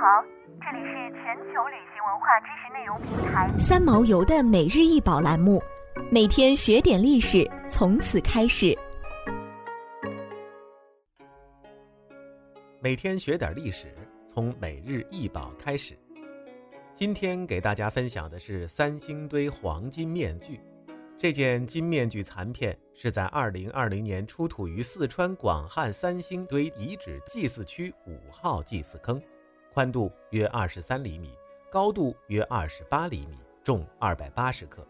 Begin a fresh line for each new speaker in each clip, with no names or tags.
好，这里是全球旅行文化知识内容平台
三毛游的每日一宝栏目，每天学点历史，从此开始。
每天学点历史，从每日一宝开始。今天给大家分享的是三星堆黄金面具。这件金面具残片是在2020年出土于四川广汉三星堆遗址祭祀区五号祭祀坑，宽度约23厘米，高度约28厘米，重280克。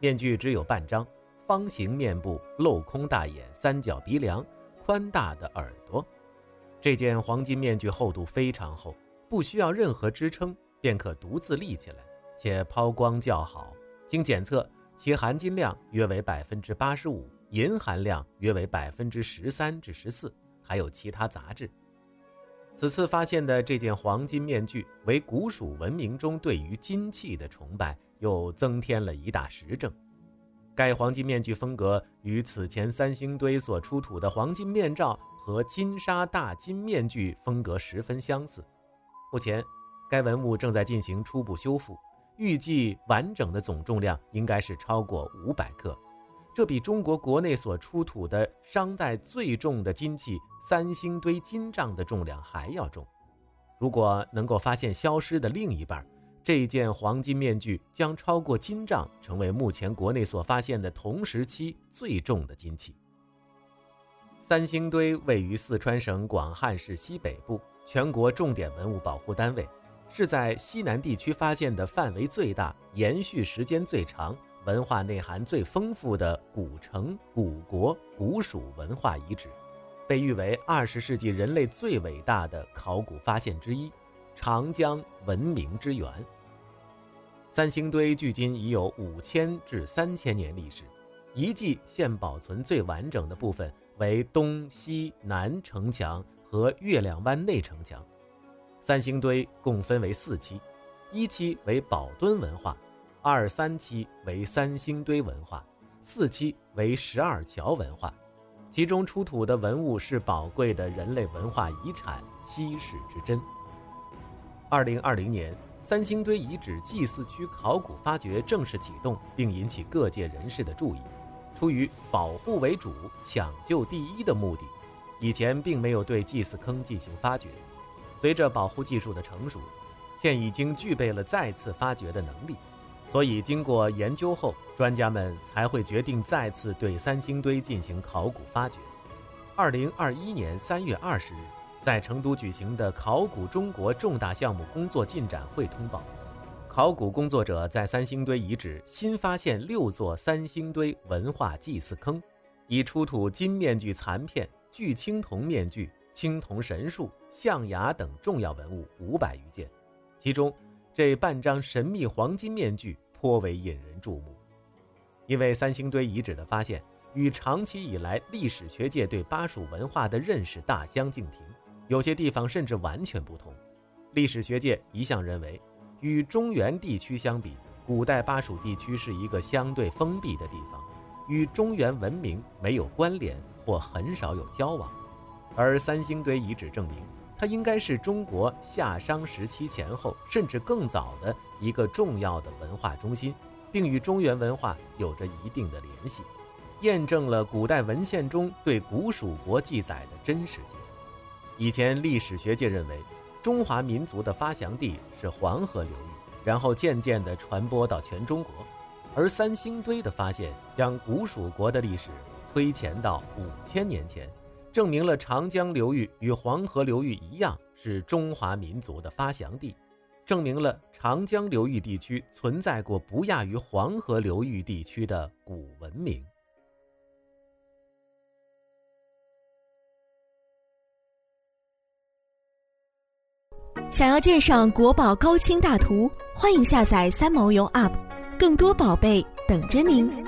面具只有半张，方形面部，镂空大眼，三角鼻梁，宽大的耳朵。这件黄金面具厚度非常厚，不需要任何支撑便可独自立起来，且抛光较好。经检测。其含金量约为百分之八十五，银含量约为百分之十三至十四，还有其他杂质。此次发现的这件黄金面具，为古蜀文明中对于金器的崇拜又增添了一大实证。该黄金面具风格与此前三星堆所出土的黄金面罩和金沙大金面具风格十分相似。目前，该文物正在进行初步修复。预计完整的总重量应该是超过五百克，这比中国国内所出土的商代最重的金器三星堆金杖的重量还要重。如果能够发现消失的另一半，这件黄金面具将超过金杖，成为目前国内所发现的同时期最重的金器。三星堆位于四川省广汉市西北部，全国重点文物保护单位。是在西南地区发现的范围最大、延续时间最长、文化内涵最丰富的古城、古国、古蜀文化遗址，被誉为二十世纪人类最伟大的考古发现之一——长江文明之源。三星堆距今已有五千至三千年历史，遗迹现保存最完整的部分为东西南城墙和月亮湾内城墙。三星堆共分为四期，一期为宝墩文化，二三期为三星堆文化，四期为十二桥文化。其中出土的文物是宝贵的人类文化遗产，稀世之珍。二零二零年，三星堆遗址祭祀区考古发掘正式启动，并引起各界人士的注意。出于保护为主、抢救第一的目的，以前并没有对祭祀坑进行发掘。随着保护技术的成熟，现已经具备了再次发掘的能力，所以经过研究后，专家们才会决定再次对三星堆进行考古发掘。二零二一年三月二十日，在成都举行的考古中国重大项目工作进展会通报，考古工作者在三星堆遗址新发现六座三星堆文化祭祀坑，已出土金面具残片、巨青铜面具。青铜神树、象牙等重要文物五百余件，其中这半张神秘黄金面具颇为引人注目。因为三星堆遗址的发现与长期以来历史学界对巴蜀文化的认识大相径庭，有些地方甚至完全不同。历史学界一向认为，与中原地区相比，古代巴蜀地区是一个相对封闭的地方，与中原文明没有关联或很少有交往。而三星堆遗址证明，它应该是中国夏商时期前后，甚至更早的一个重要的文化中心，并与中原文化有着一定的联系，验证了古代文献中对古蜀国记载的真实性。以前历史学界认为，中华民族的发祥地是黄河流域，然后渐渐地传播到全中国，而三星堆的发现将古蜀国的历史推前到五千年前。证明了长江流域与黄河流域一样是中华民族的发祥地，证明了长江流域地区存在过不亚于黄河流域地区的古文明。
想要鉴赏国宝高清大图，欢迎下载三毛游 App，更多宝贝等着您。